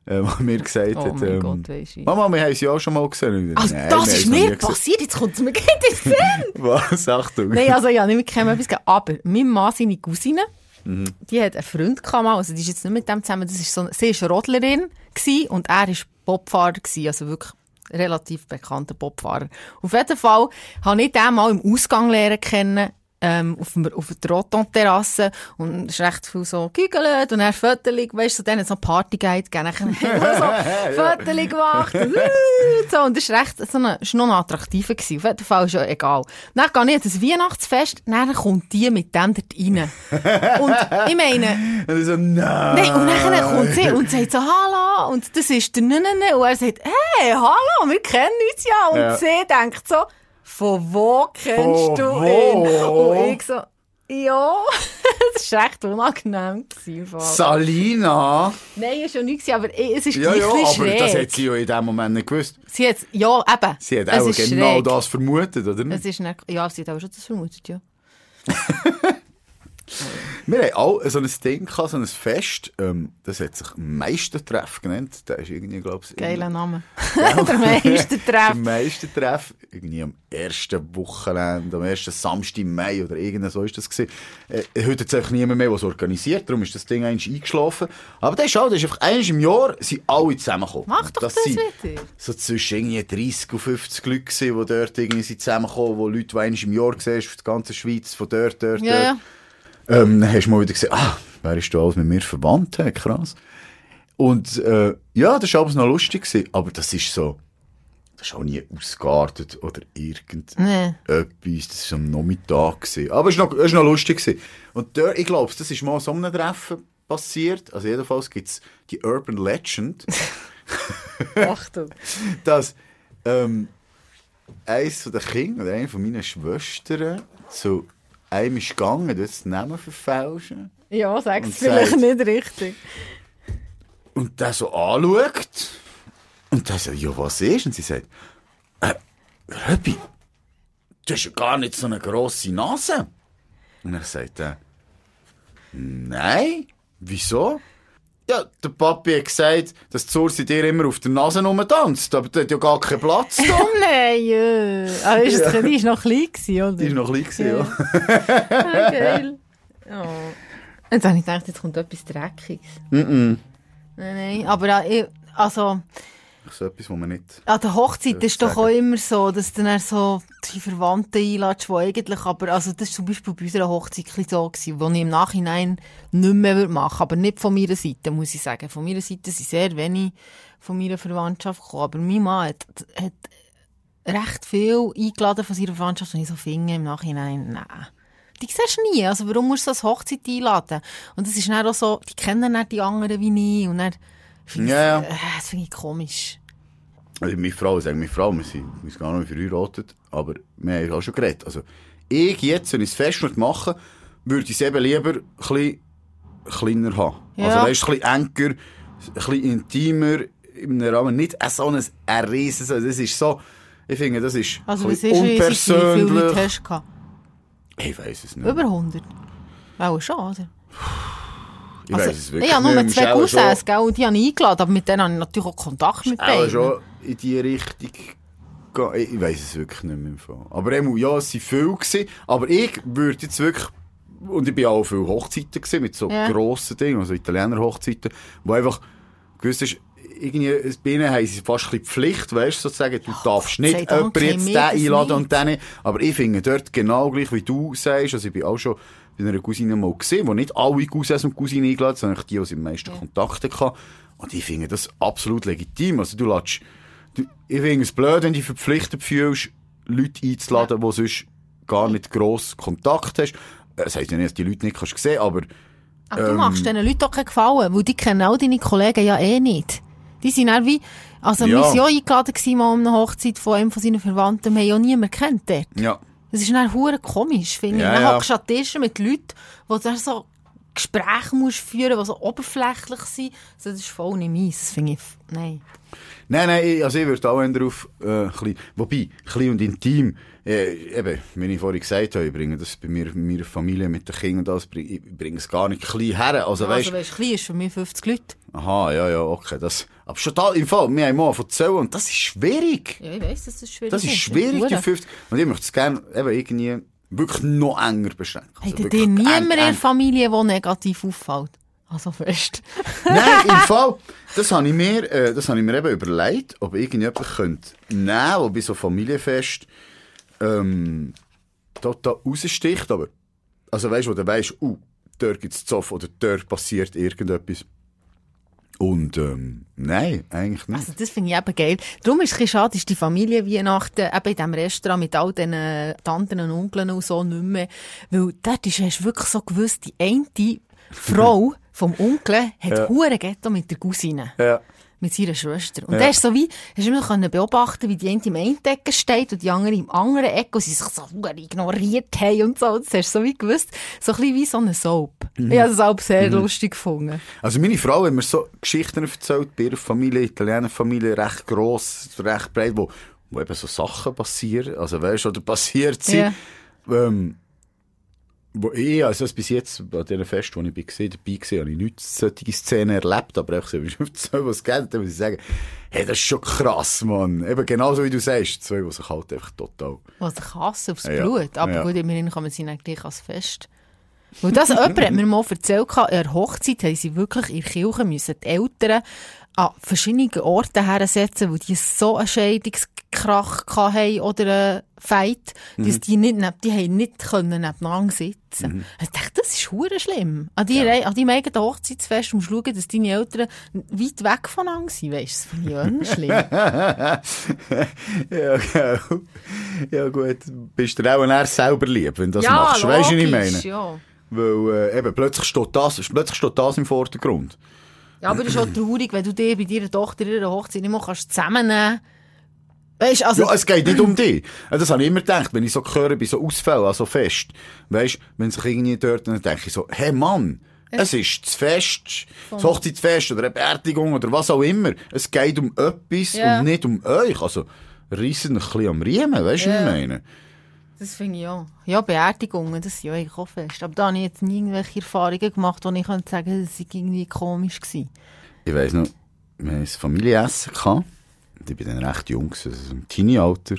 äh, was mir gesagt Oh hat, mein ähm, Gott. Mama, wir haben sie auch schon mal gesehen. Also, nein, das ist mir passiert, jetzt kommt es mir gerade in den. [LAUGHS] Was? Achtung. Nein, also ja, nicht mit keinem etwas gegeben. Aber mein Mann, seine Cousine, Mhm. die hat einen Freund gehabt, also die ist jetzt nicht mit dem zusammen, das ist so, sie war Rodlerin gewesen und er war Bobfahrer gewesen, also wirklich relativ bekannter Bobfahrer. Auf jeden Fall habe ich den mal im Ausgang lernen kennen, ähm, auf, dem, auf der Roton-Terrasse und es ist recht viel so gegügelt und er Fotos, weißt du, so dann hat es noch Partyguide gegeben, [LAUGHS] so [LAUGHS] Fotos gemacht und, [LAUGHS] so und das ist recht, so eine, ist noch ein attraktiver gewesen. Auf jeden Fall ist ja egal. Dann gehe ich an das Weihnachtsfest, dann kommt die mit dem dort rein. Und ich meine, Und ich so, nein. Nein, und dann kommt sie und sagt so, hallo, und das ist der Nene, und er sagt, hey, hallo, wir kennen uns ja, und Ja. sie denkt so, von wo kennst Von du wo? ihn? Und ich so, ja, [LAUGHS] das war echt unangenehm. gewesen. Salina. Nein, ist schon nichts, aber es ist Ja, ja, aber schräg. das hat sie ja in dem Moment nicht gewusst. sie hat, ja, eben. Sie hat es auch genau schräg. das vermutet, oder Es nicht? ist nicht, ja, sie hat aber schon das vermutet, ja. [LAUGHS] Wir haben auch so ein Ding gehabt, so ein Fest, ähm, das hat sich Meistertreff genannt. Der ist irgendwie, glaube ich, Geiler Name. [LAUGHS] [LAUGHS] der Meistertreff. Der Meistertreff, irgendwie am ersten Wochenende, am ersten Samstag im Mai oder irgendwas so ist das gewesen. Äh, heute hat sich niemand mehr was organisiert, darum ist das Ding eigentlich eingeschlafen. Aber das ist auch, das ist einfach eins im Jahr, sind alle zusammengekommen. Mach doch das sind wieder. So zwischen irgendwie 30 und 50 Leute gewesen, die dort irgendwie sind zusammengekommen, wo Leute, die einmal im Jahr siehst, für die ganze Schweiz, von dort, dort, Ja, dort. ja. Ähm, dann hast du mal wieder gesehen, ah, wer ist da alles mit mir verwandt? Hey, krass. Und äh, ja, das war alles noch lustig, gewesen, aber das ist so, das ist auch nie ausgeartet oder irgendetwas. Nee. Das war am Nachmittag. Gewesen. Aber es war noch, es noch lustig. Gewesen. Und dort, ich glaube, das ist mal so einem Treffen passiert. Also jedenfalls gibt es die Urban Legend, [LAUGHS] Achtung. [LAUGHS] dass ähm, eins von den Kindern oder eine von meinen Schwestern zu einem ist gegangen, das Namen verfälschen. Ja, sag's vielleicht sagt- nicht richtig. Und der so anschaut. Und der so, ja, was ist? Und sie sagt, äh, Röbi, du hast ja gar nicht so eine grosse Nase. Und er sagt, äh, nein, wieso? Ja, der Papi hat gesagt, dass die Ursi dir immer auf der Nase rumtanzt, aber der hat ja gar keinen Platz [LAUGHS] da. Nein, äh. Ah, ist das, die war noch klein, gewesen, oder? Die war noch klein, gewesen, ja. Ah, geil. [LAUGHS] Oh. Jetzt habe ich gedacht, jetzt kommt etwas Dreckiges. Nein, nein, aber äh, ich- also... So etwas, was man nicht... An der Hochzeit Würde ist doch auch immer so, dass du dann so die Verwandten einlädst, die eigentlich, aber, also das war zum Beispiel bei unserer Hochzeit so, gewesen, wo ich im Nachhinein nicht mehr würde machen aber nicht von meiner Seite, muss ich sagen. Von meiner Seite sind sehr wenig von meiner Verwandtschaft gekommen, aber mein Mann hat, hat recht viel eingeladen von seiner Verwandtschaft und ich so finde im Nachhinein, nein. Die siehst du nie, also warum musst du eine Hochzeit einladen? Und das ist dann auch so, die kennen dann die anderen wie ich und dann finde ich, Ja, ja. äh, das finde ich komisch. Also meine Frau, sagen meine Frau, wir sind, wir sind gar nicht verheiratet, aber wir haben auch schon geredet. Also, ich jetzt, wenn ich es fest machen würde, ich es eben lieber ein bisschen kleiner haben. Ja. Also, weißt, ein bisschen enger, ein bisschen intimer, in einem Rahmen, nicht so ein, ein riesen, das ist so, ich finde, das ist Also ist es, wie viele Leute unpersönlich. hast du gehabt? Ich weiß es nicht. Über 100? Auch schon, oder? Ich weiss es wirklich ich habe nur zwei Cousins, gell, und die habe ich eingeladen, aber mit denen habe ich natürlich auch Kontakt mit beiden. schon in die Richtung gehen. Ich, ich weiss es wirklich nicht mehr. im Fall. Aber eben, ja, es waren viele, gewesen, aber ich würde jetzt wirklich, und ich bin auch auf viele Hochzeiten gewesen, mit so Ja. grossen Dingen, also Italiener Hochzeiten, wo einfach, gewusst ist, irgendwie, bei ihnen haben sie fast ein bisschen Pflicht, weißt du, sozusagen, du darfst nicht jemanden jetzt den einladen und den nicht. Aber ich finde dort genau gleich, wie du sagst, also ich bin auch schon bei einer Cousine mal gesehen, wo nicht alle Cousins und Cousinen eingeladen, sondern die, die sie am meisten Kontakt hatten. Und ich finde das absolut legitim. Also du lässt, du, ich finde es blöd, wenn du dich verpflichtet fühlst, Leute einzuladen, die sonst gar nicht gross Kontakt hast. Das heisst ja nicht, dass die Leute nicht kannst sehen, aber Aber du machst diesen Leuten doch keinen Gefallen, weil die kennen auch deine Kollegen ja eh nicht. Die sind dann wie, also Ja. wir waren ja auch eingeladen gewesen, mal an einer Hochzeit von einem von seinen Verwandten, wir haben ja niemanden kennt dort. ja. Das ist dann hure komisch, finde Ja, ich. Dann ja. hockst du an Tischen mit Leuten, wo du so Gespräche musst führen, die so oberflächlich sind. Also das ist voll nicht meins, das finde ich, nein. Nein, nein, also ich würde auch darauf, äh, ein bisschen, wobei, klein und intim, äh, eben, wie ich vorhin gesagt habe, ich bringe das bei mir, meiner Familie mit den Kindern, und alles, ich bringe es gar nicht klein her, also weißt Also weißt, klein ist für mich 50 Leute. aha, ja, ja, okay, das, aber schon da, im Fall, wir haben mal von erzählen, und das ist schwierig. Ja, ich weiss, das schwierig Das ist ist. schwierig, die Hure. 50, und ich möchte es gerne, eben, irgendwie, wirklich noch enger beschränken. Also Hat dir niemand in der. Familie, der negativ auffällt? Also fest. [LAUGHS] Nein, im Fall, [LAUGHS] das habe ich mir, äh, das habe ich mir eben überlegt, ob irgendjemand könnte nehmen, der bei so Familienfest, ähm, total raussticht, aber, also weisst du, wo du weisst, uh, dort gibt's Zoff oder dort passiert irgendetwas. Und, ähm, nein, eigentlich nicht. Also das finde ich eben geil. Darum ist es ein schade, ist die Familie Weihnachten eben in diesem Restaurant mit all diesen Tanten und Onkeln und so nicht mehr. Weil dort ist, hast du wirklich so gewusst, die eine [LAUGHS] Frau vom Onkel hat Ja. hure Ghetto mit der Cousine. ja. Mit seiner Schwester. Und Ja. der ist so wie, hast du immer können beobachten, wie die eine im einen Ecke steht und die andere im anderen Ecke und sie sich so ignoriert haben und so. Das hast du so wie gewusst. So ein bisschen wie so eine Soap. Mhm. Ich habe das auch sehr lustig gefunden. Also meine Frau hat mir so Geschichten erzählt, bei ihrer Familie, Italiener Familie, recht gross, recht breit, wo, wo eben so Sachen passieren, also weißt du, oder passiert sind. Ähm, wo ich, also das bis jetzt, an diesem Fest, wo ich bin, dabei war, habe ich nicht solche Szenen erlebt, aber ich [LAUGHS] so was geht, dann muss ich sagen, hey, das ist schon krass, Mann. Eben genauso wie du sagst, zwei, die sich halt einfach total... Was ich hasse aufs Ja. Blut. Aber Ja. gut, immerhin kommen sie dann gleich als Fest. Weil das jemand hat mir mal erzählt, an der Hochzeit haben sie wirklich in der Kirche müssen die Eltern an verschiedenen Orten hersetzen, weil die so einen Scheidungskrach hatten oder einen Fight, dass die nicht, die haben nicht können nebeneinander sitzen. Ich dachte, das ist hure schlimm. An, die, an deinem eigenen Hochzeitsfest musst du schauen, dass deine Eltern weit weg voneinander sind, weisst du? Das finde ich auch schlimm. [LAUGHS] ja, genau. Ja gut, bist du auch eher selber lieb, wenn du das machst. Weißt du, was ich meine? Ja. Weil äh, eben, plötzlich steht, das, plötzlich steht das im Vordergrund. Ja, aber das ist auch traurig, wenn du dir bei deiner Tochter ihre Hochzeit nicht mehr kannst zusammennehmen Weißt, also, Ja, es geht nicht um dich. Ja, Das habe ich immer gedacht, wenn ich so höre, bei so Ausfällen, also Fest. Weißt, wenn sich irgendwie dort, dann denke ich so, hey Mann, es ist das Fest, das Hochzeitsfest oder eine Beerdigung oder was auch immer. Es geht um etwas Ja. und nicht um euch. Also, reissen ein bisschen am Riemen, weißt du, Ja. was ich meine? Das finde ich auch. Ja, Beerdigungen, das sind ja eigentlich auch fest. Aber da habe ich jetzt nie irgendwelche Erfahrungen gemacht, wo ich könnte sagen, das war irgendwie komisch. Gewesen. Ich weiss noch, wir hatten ein Familienessen gehabt. Und ich bin dann recht jung, also im Teenie-Alter.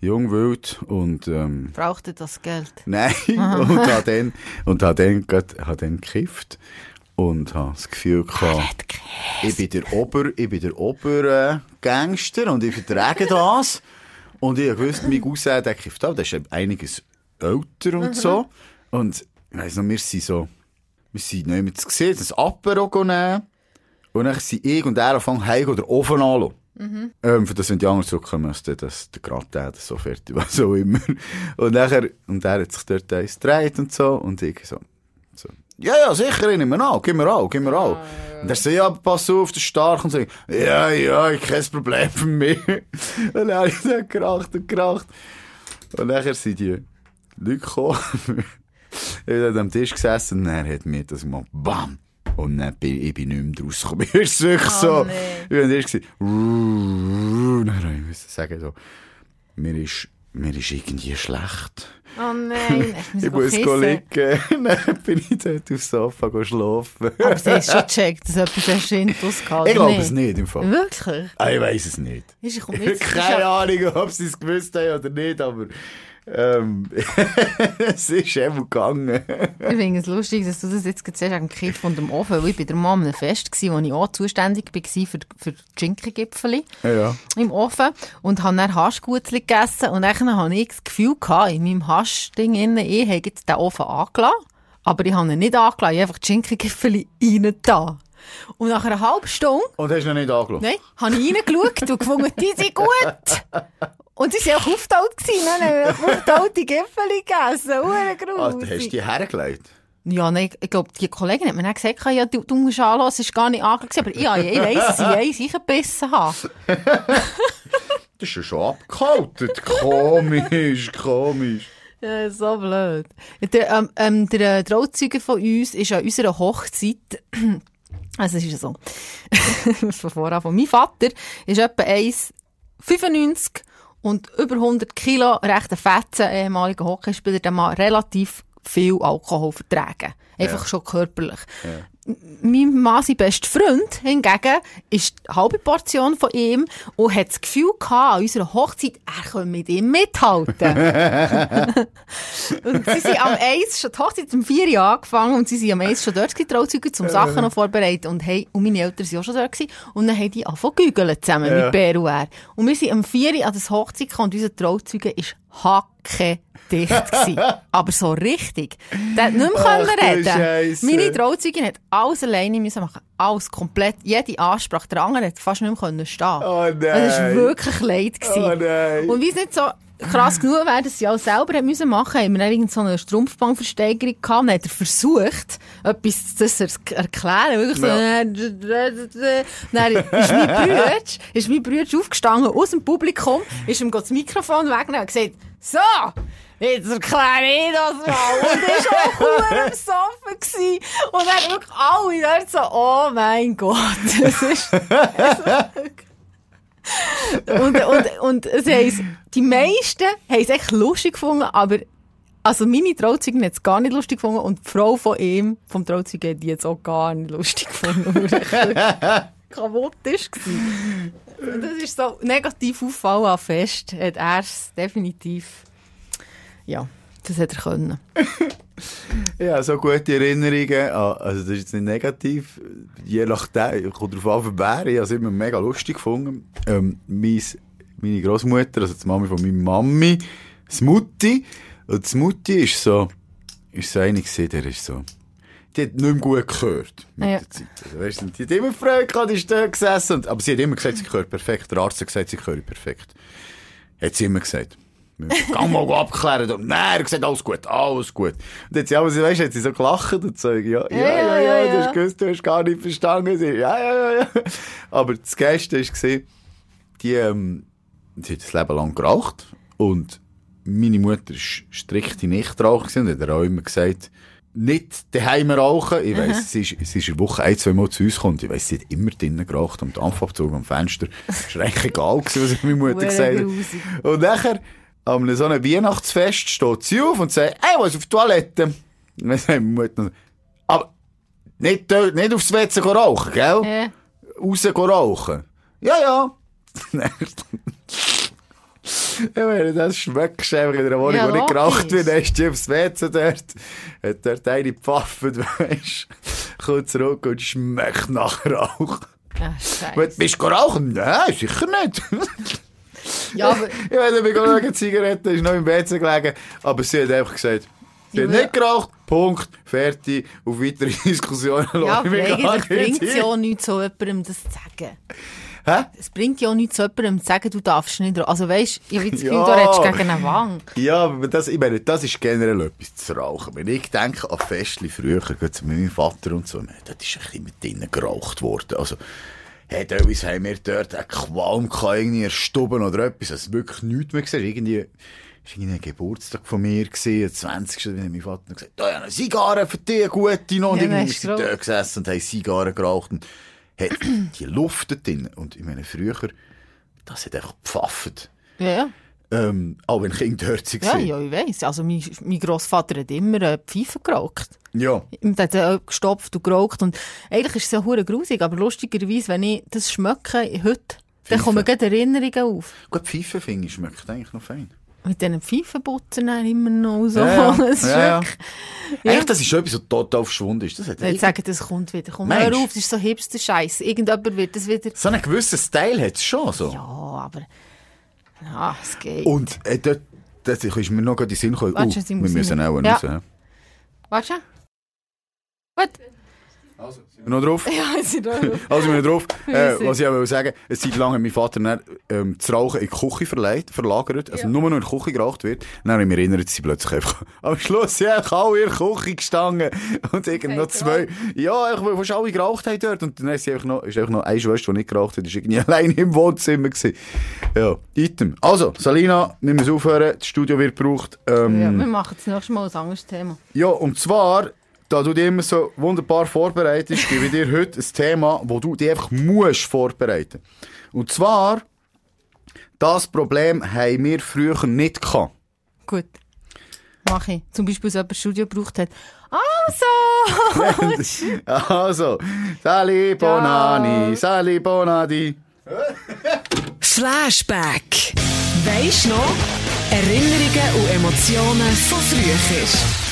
Jung, wild und, ähm, Brauchte das Geld? [LAUGHS] Nein, und habe dann, und habe dann, grad, habe dann gekifft und habe das Gefühl gehabt, ich bin der Ober, ich bin der Obergangster und ich vertrage das. Und ich wusste, mein Cousin, der kifft auch, der ist einiges älter und so. Und, ich weiss noch, wir sind so, wir sind noch immer zu sehen, das Apero nehmen. Und dann sind ich und er anfangen, heim den Ofen anzuschauen. Ähm, für das, wenn die anderen zurückkommen, müsste das der gerade der das so fertig, was [LAUGHS] auch immer. Und nachher, und er hat sich dort eins gedreht und so, und ich so, ja, ja, sicher, ich nehme an, gib mir an, gib mir an. Und er so, ja, pass auf, der stark, und so, ja, ja, kein Problem für mich. [LAUGHS] und dann habe ich dann geracht und geracht. Und nachher sind die Leute gekommen, [LAUGHS] ich bin am Tisch gesessen, und er hat mir das mal, bam, und dann bin ich bin nicht mehr rausgekommen. [LAUGHS] Ich war wirklich so, nee. ich bin Tisch gewesen, dann habe ich sagen, so, mir ist, mir ist irgendwie schlecht. Oh nein, [LAUGHS] ich Ich muss liegen. [LAUGHS] Dann bin ich dort aufs Sofa schlafen. Aber sie haben schon gecheckt, dass etwas Erschintus gehabt Ich glaube es nicht im Fall. Wirklich? Ah, ich weiß es nicht. Ist, ich habe [LAUGHS] keine Ahnung, ob sie es gewusst haben oder nicht, aber ähm, [LAUGHS] es ist eben gegangen. Ich finde es lustig, dass du das jetzt gesagt hast, am Kiff und dem Ofen, weil ich bei der Mama an einem Fest war, wo ich auch zuständig war für, für Ginkgipfeli Ja. im Ofen und habe dann Haschgutzli gegessen und dann habe ich das Gefühl gehabt, in meinem Haschding innen, ich habe jetzt den Ofen angelassen, aber ich habe ihn nicht angelassen, ich habe einfach die Ginkgipfeli rein da. Und nach einer halben Stunde Und hast du noch nicht angeschaut? Nein, habe ich reingeschaut und gefunden, die sind gut. Und sie waren auch aufgetaut gewesen, dann haben wir aufgetaute Gipfel gegessen. Hure Ah, da hast du die hergelegt. Ja, nein, ich glaube, die Kollegin hat mir dann gesagt, ja, du, du musst anschauen, es ist gar nicht angelegt, aber ja, ich weiss, dass ich eins eingebissen habe. [LAUGHS] Das ist ja schon abgehalten. komisch, komisch. Ja, so blöd. Der, ähm, ähm, der äh, Trauzeuge von uns ist an unserer Hochzeit, [CLEARS THROAT] also es ist ja so, [LAUGHS] von voran von meinem Vater, ist etwa 1,95 und über 100 Kilo, recht ein Fetzen, ehemaliger Hockeyspieler, der mal relativ viel Alkohol vertragen. Einfach schon körperlich. Mein Mann, sein bester Freund, hingegen, ist die halbe Portion von ihm und hat das Gefühl gehabt, an unserer Hochzeit, er könne mit ihm mithalten. [LAUGHS] Und sie sind am Eis schon, die Hochzeit um 4 Uhr angefangen und sie sind am Eis schon dort gewesen, Trauzeuge, zum Sachen noch vorbereiten. Und, hey, und meine Eltern waren auch schon dort gewesen. Und dann haben die angefangen zu gügeln zusammen Ja. mit Bär und er. Und wir sind am 4 Uhr an das Hochzeit gekommen und unser Trauzeuge ist hacke dicht gewesen. [LAUGHS] Aber so richtig. Der hat nicht mehr Ach, reden. Scheisse. Meine Trauzeugin hat alles alleine müssen machen. Alles komplett. Jede Ansprache. Der andere hat fast nicht mehr können stehen. Oh nein. Das war wirklich leid. Gewesen. Oh nein. Und wie es nicht so krass genug wäre, dass sie alles selber müssen machen, haben wir dann irgend so eine Strumpfbandversteigerung gehabt. Dann hat er versucht, etwas zu er- erklären. Wirklich so, Ja. [LAUGHS] dann ist mein Bruder, ist mein Bruder aufgestanden aus dem Publikum, ist ihm das Mikrofon weggenommen und gesagt, so, jetzt erkläre ich das mal. Und er war [LAUGHS] am Sofa. gewesen. Und dann wirklich alle dort so, oh mein Gott, [LAUGHS] das ist... und, und, und es heisst, die meisten haben es echt lustig gefunden, aber also meine Trauzeugin hat es gar nicht lustig gefunden und die Frau von ihm, vom Trauzeugen, hat die jetzt auch gar nicht lustig gefunden, [LAUGHS] kaputt ist. Das ist so negativ auffallen an Fest, hat er es definitiv, ja, das hat er können. [LAUGHS] Ja, so gute Erinnerungen. an- Also, das ist jetzt nicht negativ. Je nachdem, kommt drauf an, für wer. Ich habe es immer mega lustig gefunden. Ähm, meine Großmutter, also die Mami von meiner Mami, das Mutti. Und das Mutti ist so, ist so eine gewesen, der ist so, die hat nicht mehr gut gehört mit Ja. der Zeit. Also, weißt du, die hat immer Freude gehabt, die ist da gesessen. Und, aber sie hat immer gesagt, sie gehört perfekt. Der Arzt hat gesagt, sie gehört perfekt. Hat sie immer gesagt. Gang mal abklären. Und, Nein, er gesagt, alles gut, alles gut. Und jetzt, ja, weißt, hat sie so gelacht und so, ja, ja, ja, ja, du hast gewusst, du hast gar nicht verstanden. Ja, ja, ja. Aber das Geilste war, die, ähm, sie hat das Leben lang geraucht. Und meine Mutter war strikte Nichtraucher und hat auch immer gesagt, nicht daheim rauchen. Ich weiss, sie ist, sie ist in der Woche ein, zwei Mal zu uns gekommen. Ich weiss, sie hat immer drinnen geraucht, am Dampfabzug, am Fenster. Es war eigentlich egal, was meine Mutter gesagt hat. Und nachher, an so einem Weihnachtsfest, steht sie auf und sagt, ey, was auf die Toilette? Und dann sagt Mutter, aber nicht, nicht aufs WC rauchen, gell? Ja. Raus rauchen. Ja, ja. Ja, wenn das schmeckst, einfach in einer Wohnung, Ja, wo nicht geraucht wird, hast du aufs WC dort, hat dort eine gepfaffet, weisst kommt zurück und schmeckt nach Rauch. Scheiße. Bist du rauchen? Nein, sicher nicht. Ja, aber [LAUGHS] Ich weiß nicht, ich schauen, die Zigarette ist noch im WC gelegen, aber sie hat einfach gesagt, sie hat nicht geraucht, Punkt, fertig, auf weitere [LAUGHS] Diskussionen Ja, aber ich eigentlich bringt es ja auch nichts, so jemandem das zu sagen. Hä? Es bringt ja auch nichts, so jemandem zu sagen, du darfst nicht rauchen. Also weisst, ich habe das Gefühl, Ja. du redest gegen eine Wand. Ja, aber das, ich meine, das ist generell etwas zu rauchen. Wenn ich denke an Festli früher, geht zu meinem Vater und so, dort ist ein bisschen mit drinnen geraucht worden. Also, hey, teilweise haben wir dort einen Qualm irgendwie erstuben oder etwas, also wirklich nichts mehr gesehen. Irgendwie, ist irgendwie ein Geburtstag von mir gewesen, der 20. Da hat mein Vater gesagt, da habe eine Zigarre für dich, eine gute noch. Und Ja, irgendwie sind dort gesessen und haben Zigarren geraucht. Und, hey, die Luft dort drin. Und ich meine, früher, das hat einfach gepfaffet. Ja, ja. Ähm, auch wenn Kinder dort Ja, waren. ja, ich weiss. Also mein, mein Grossvater hat immer äh, Pfeife geraucht. Ja. Ihm hat er gestopft und geraucht. Und eigentlich ist es ja hure grusig, aber lustigerweise, wenn ich das schmecke heute, dann kommen gerade Erinnerungen auf. Gut, Pfeife finde ich schmeckt eigentlich noch fein. Mit diesen Pfeifenputzen dann immer noch so. Ja, ja. [LAUGHS] Es ist Ja, ja. Eigentlich, das ist schon etwas, so total verschwunden ist. Das hat ich sage, das kommt wieder. Komm, Meinst hör auf, das ist so Hipster-Scheiß. Irgendjemand wird das wieder... so einen gewissen Style hat es schon. So. Ja, aber... Ja, es geht. Und äh, dort, das ist mir noch gerade in den Sinn gekommen. Warte, Uh, wir müssen auch Ja. raus. Warte. Gut. Also, sind wir noch drauf? Ja, ist in Ordnung. Also, sind wir noch drauf. [LAUGHS] Äh, sind- was ich will sagen eine Zeit lang hat mein Vater dann, ähm, das Rauchen in die Küche verlegt, verlagert. Also nur noch in der Küche geraucht wird. Dann habe ich mich erinnert, dass sie plötzlich einfach [LAUGHS] am Schluss ja, alle in der Küche gestanden. Und irgend noch zwei. Ja, weil fast alle geraucht haben dort. Und dann ist einfach noch, ist einfach noch eine Schwester, die nicht geraucht hat, ist irgendwie [LAUGHS] allein im Wohnzimmer gewesen. Ja, Item. Also, Salina, wir müssen aufhören. Das Studio wird gebraucht. Ähm, Ja, wir machen das nächste Mal ein anderes Thema. ja, und zwar, da du dich immer so wunderbar vorbereitest, gebe ich dir heute ein Thema, wo du dich einfach musst vorbereiten. Und zwar, das Problem haben wir früher nicht gehabt. Gut. Mache ich. Zum Beispiel, wenn jemand ein Studio gebraucht hat. Also! [LAUGHS] Also, Sali Bonani, Sali Bonadi. Flashback. Weisst noch? Erinnerungen und Emotionen von früher.